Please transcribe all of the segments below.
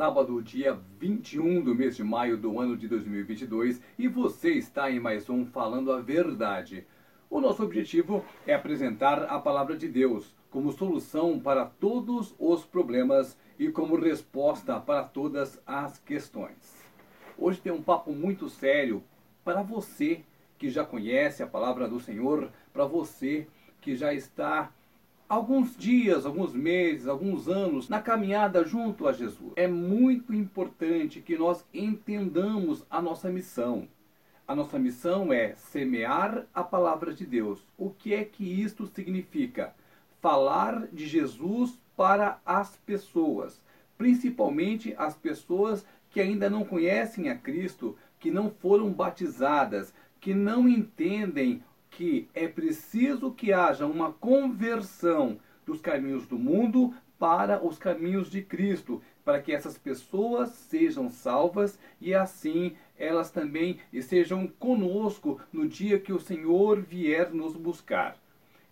sábado, dia 21 do mês de maio do ano de 2022, e você está em mais um Falando a Verdade. O nosso objetivo é apresentar a palavra de Deus como solução para todos os problemas e como resposta para todas as questões. Hoje tem um papo muito sério para você que já conhece a palavra do Senhor, para você que já está alguns dias, alguns meses, alguns anos na caminhada junto a Jesus. É muito importante que nós entendamos a nossa missão. A nossa missão é semear a palavra de Deus. O que é que isto significa? Falar de Jesus para as pessoas, principalmente as pessoas que ainda não conhecem a Cristo, que não foram batizadas, que não entendem que é preciso que haja uma conversão dos caminhos do mundo para os caminhos de Cristo, para que essas pessoas sejam salvas e assim elas também estejam conosco no dia que o Senhor vier nos buscar.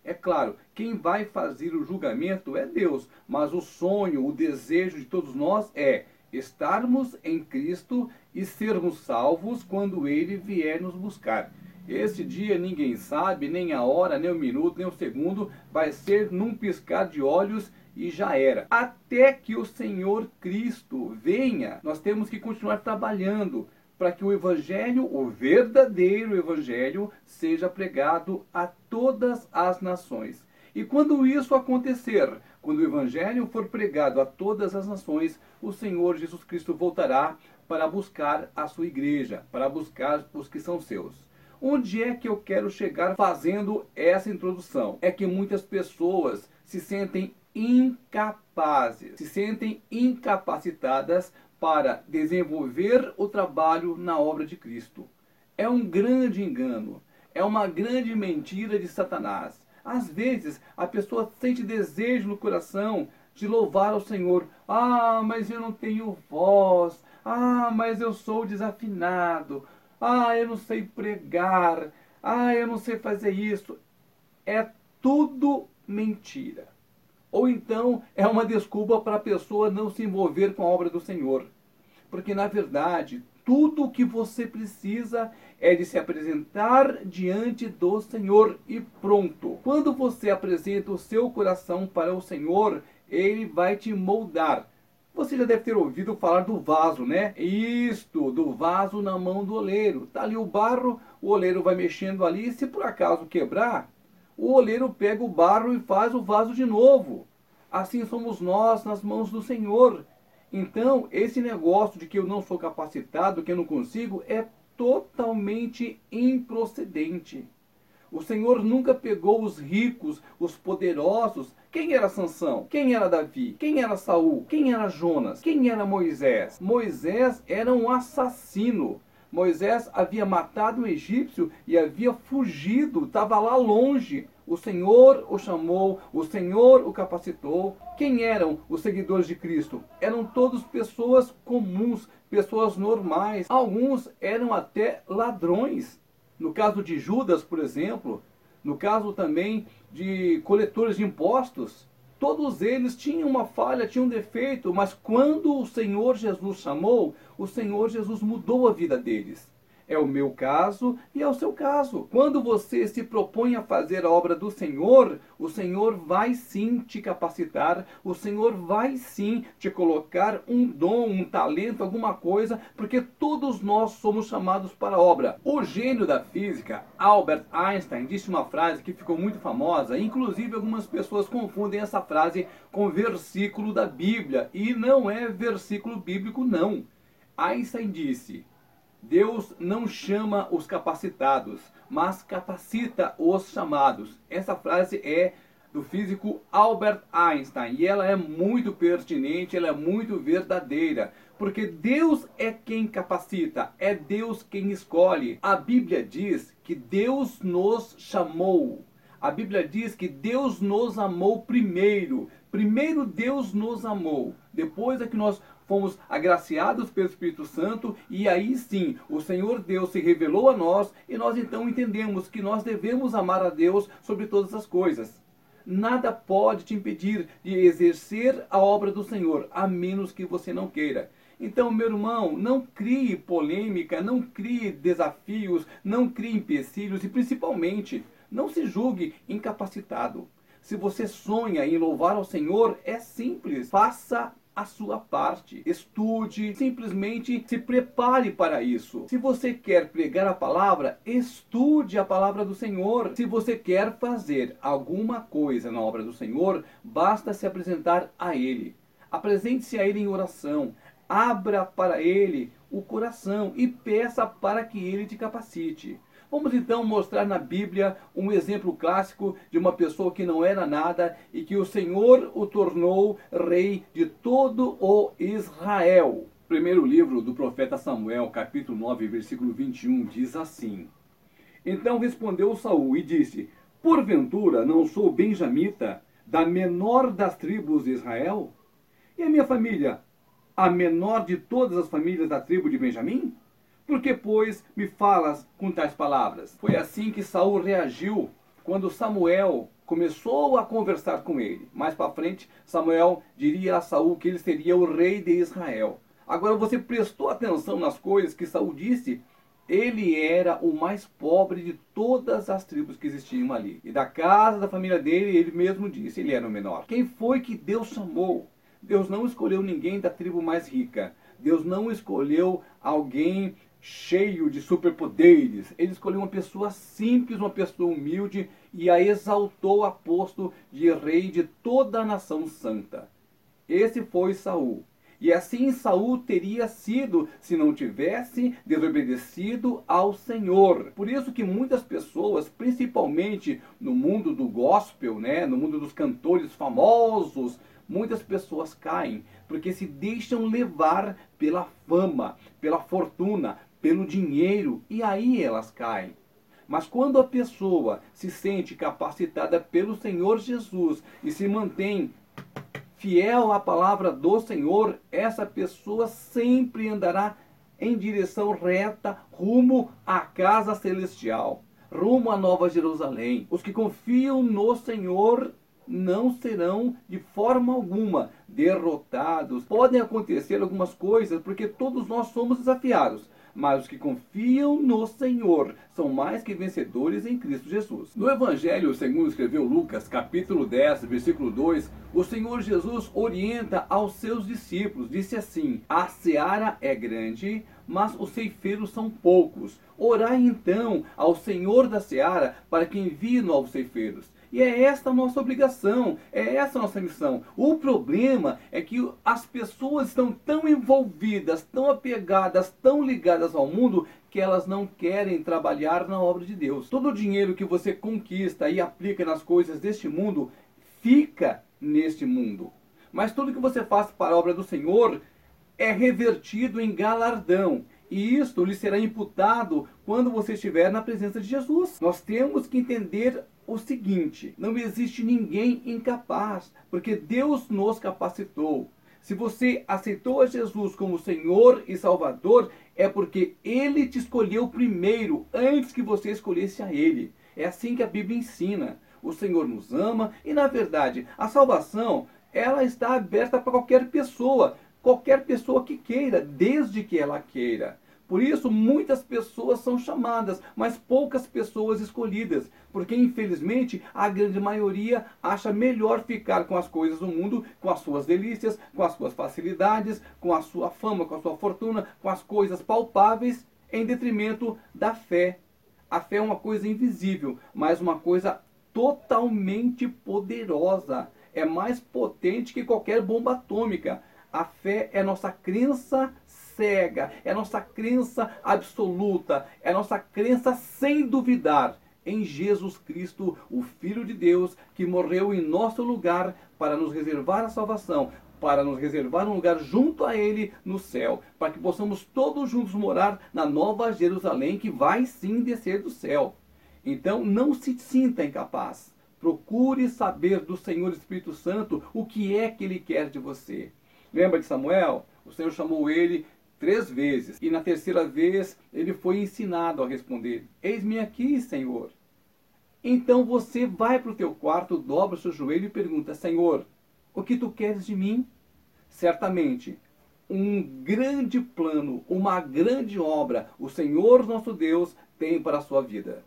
É claro, quem vai fazer o julgamento é Deus, mas o sonho, o desejo de todos nós é estarmos em Cristo e sermos salvos quando ele vier nos buscar. Esse dia ninguém sabe, nem a hora, nem o minuto, nem o segundo, vai ser num piscar de olhos e já era. Até que o Senhor Cristo venha, nós temos que continuar trabalhando para que o Evangelho, o verdadeiro Evangelho, seja pregado a todas as nações. E quando isso acontecer, quando o Evangelho for pregado a todas as nações, o Senhor Jesus Cristo voltará para buscar a sua igreja, para buscar os que são seus. Onde é que eu quero chegar fazendo essa introdução? É que muitas pessoas se sentem incapazes, se sentem incapacitadas para desenvolver o trabalho na obra de Cristo. É um grande engano, é uma grande mentira de Satanás. Às vezes a pessoa sente desejo no coração de louvar ao Senhor. Ah, mas eu não tenho voz. Ah, mas eu sou desafinado. Ah, eu não sei pregar. Ah, eu não sei fazer isso. É tudo mentira. Ou então é uma desculpa para a pessoa não se envolver com a obra do Senhor. Porque na verdade, tudo o que você precisa é de se apresentar diante do Senhor e pronto. Quando você apresenta o seu coração para o Senhor, ele vai te moldar. Você já deve ter ouvido falar do vaso, né? Isto, do vaso na mão do oleiro. Tá ali o barro, o oleiro vai mexendo ali, e se por acaso quebrar, o oleiro pega o barro e faz o vaso de novo. Assim somos nós nas mãos do Senhor. Então, esse negócio de que eu não sou capacitado, que eu não consigo, é totalmente improcedente. O Senhor nunca pegou os ricos, os poderosos. Quem era Sansão? Quem era Davi? Quem era Saul? Quem era Jonas? Quem era Moisés? Moisés era um assassino. Moisés havia matado um egípcio e havia fugido, estava lá longe. O Senhor o chamou, o Senhor o capacitou. Quem eram os seguidores de Cristo? Eram todos pessoas comuns, pessoas normais. Alguns eram até ladrões. No caso de Judas, por exemplo, no caso também de coletores de impostos, todos eles tinham uma falha, tinham um defeito, mas quando o Senhor Jesus chamou, o Senhor Jesus mudou a vida deles. É o meu caso e é o seu caso. Quando você se propõe a fazer a obra do Senhor, o Senhor vai sim te capacitar, o Senhor vai sim te colocar um dom, um talento, alguma coisa, porque todos nós somos chamados para a obra. O gênio da física, Albert Einstein, disse uma frase que ficou muito famosa, inclusive algumas pessoas confundem essa frase com versículo da Bíblia, e não é versículo bíblico, não. Einstein disse: Deus não chama os capacitados, mas capacita os chamados. Essa frase é do físico Albert Einstein e ela é muito pertinente, ela é muito verdadeira, porque Deus é quem capacita, é Deus quem escolhe. A Bíblia diz que Deus nos chamou. A Bíblia diz que Deus nos amou primeiro. Primeiro Deus nos amou. Depois é que nós fomos agraciados pelo Espírito Santo e aí sim o Senhor Deus se revelou a nós e nós então entendemos que nós devemos amar a Deus sobre todas as coisas. nada pode te impedir de exercer a obra do Senhor, a menos que você não queira. Então, meu irmão, não crie polêmica, não crie desafios, não crie empecilhos e, principalmente, não se julgue incapacitado. Se você sonha em louvar ao Senhor, é simples. Faça a sua parte. Estude, simplesmente se prepare para isso. Se você quer pregar a palavra, estude a palavra do Senhor. Se você quer fazer alguma coisa na obra do Senhor, basta se apresentar a Ele. Apresente-se a Ele em oração. Abra para Ele o coração e peça para que Ele te capacite. Vamos então mostrar na Bíblia um exemplo clássico de uma pessoa que não era nada e que o Senhor o tornou rei de todo o Israel. Primeiro livro do profeta Samuel, capítulo 9, versículo 21, diz assim: Então respondeu Saul e disse: Porventura não sou benjamita, da menor das tribos de Israel? E a minha família, a menor de todas as famílias da tribo de Benjamim? Por que, pois, me falas com tais palavras? Foi assim que Saul reagiu quando Samuel começou a conversar com ele. Mais para frente, Samuel diria a Saul que ele seria o rei de Israel. Agora você prestou atenção nas coisas que Saul disse? Ele era o mais pobre de todas as tribos que existiam ali. E da casa da família dele, ele mesmo disse, ele era o menor. Quem foi que Deus chamou? Deus não escolheu ninguém da tribo mais rica. Deus não escolheu alguém cheio de superpoderes. Ele escolheu uma pessoa simples, uma pessoa humilde e a exaltou a posto de rei de toda a nação santa. Esse foi Saul. E assim Saul teria sido se não tivesse desobedecido ao Senhor. Por isso que muitas pessoas, principalmente no mundo do gospel, né, no mundo dos cantores famosos, muitas pessoas caem porque se deixam levar pela fama, pela fortuna, pelo dinheiro e aí elas caem. Mas quando a pessoa se sente capacitada pelo Senhor Jesus e se mantém fiel à palavra do Senhor, essa pessoa sempre andará em direção reta rumo à casa celestial, rumo à Nova Jerusalém. Os que confiam no Senhor não serão de forma alguma derrotados. Podem acontecer algumas coisas porque todos nós somos desafiados mas os que confiam no Senhor são mais que vencedores em Cristo Jesus. No Evangelho, segundo escreveu Lucas, capítulo 10, versículo 2, o Senhor Jesus orienta aos seus discípulos, disse assim: A seara é grande, mas os ceifeiros são poucos. Orai então ao Senhor da seara para que envie novos ceifeiros. E é esta a nossa obrigação, é essa a nossa missão. O problema é que as pessoas estão tão envolvidas, tão apegadas, tão ligadas ao mundo, que elas não querem trabalhar na obra de Deus. Todo o dinheiro que você conquista e aplica nas coisas deste mundo fica neste mundo. Mas tudo que você faz para a obra do Senhor é revertido em galardão. E isto lhe será imputado quando você estiver na presença de Jesus. Nós temos que entender o seguinte: não existe ninguém incapaz, porque Deus nos capacitou. Se você aceitou a Jesus como Senhor e Salvador, é porque Ele te escolheu primeiro, antes que você escolhesse a Ele. É assim que a Bíblia ensina. O Senhor nos ama e, na verdade, a salvação ela está aberta para qualquer pessoa, qualquer pessoa que queira, desde que ela queira. Por isso, muitas pessoas são chamadas, mas poucas pessoas escolhidas, porque infelizmente a grande maioria acha melhor ficar com as coisas do mundo, com as suas delícias, com as suas facilidades, com a sua fama, com a sua fortuna, com as coisas palpáveis, em detrimento da fé. A fé é uma coisa invisível, mas uma coisa totalmente poderosa. É mais potente que qualquer bomba atômica. A fé é nossa crença cega, é nossa crença absoluta, é nossa crença sem duvidar em Jesus Cristo, o Filho de Deus, que morreu em nosso lugar para nos reservar a salvação, para nos reservar um lugar junto a Ele no céu, para que possamos todos juntos morar na nova Jerusalém, que vai sim descer do céu. Então não se sinta incapaz. Procure saber do Senhor Espírito Santo o que é que Ele quer de você. Lembra de Samuel? O Senhor chamou ele três vezes. E na terceira vez ele foi ensinado a responder: Eis-me aqui, Senhor. Então você vai para o teu quarto, dobra o seu joelho e pergunta: Senhor, o que tu queres de mim? Certamente, um grande plano, uma grande obra, o Senhor nosso Deus tem para a sua vida.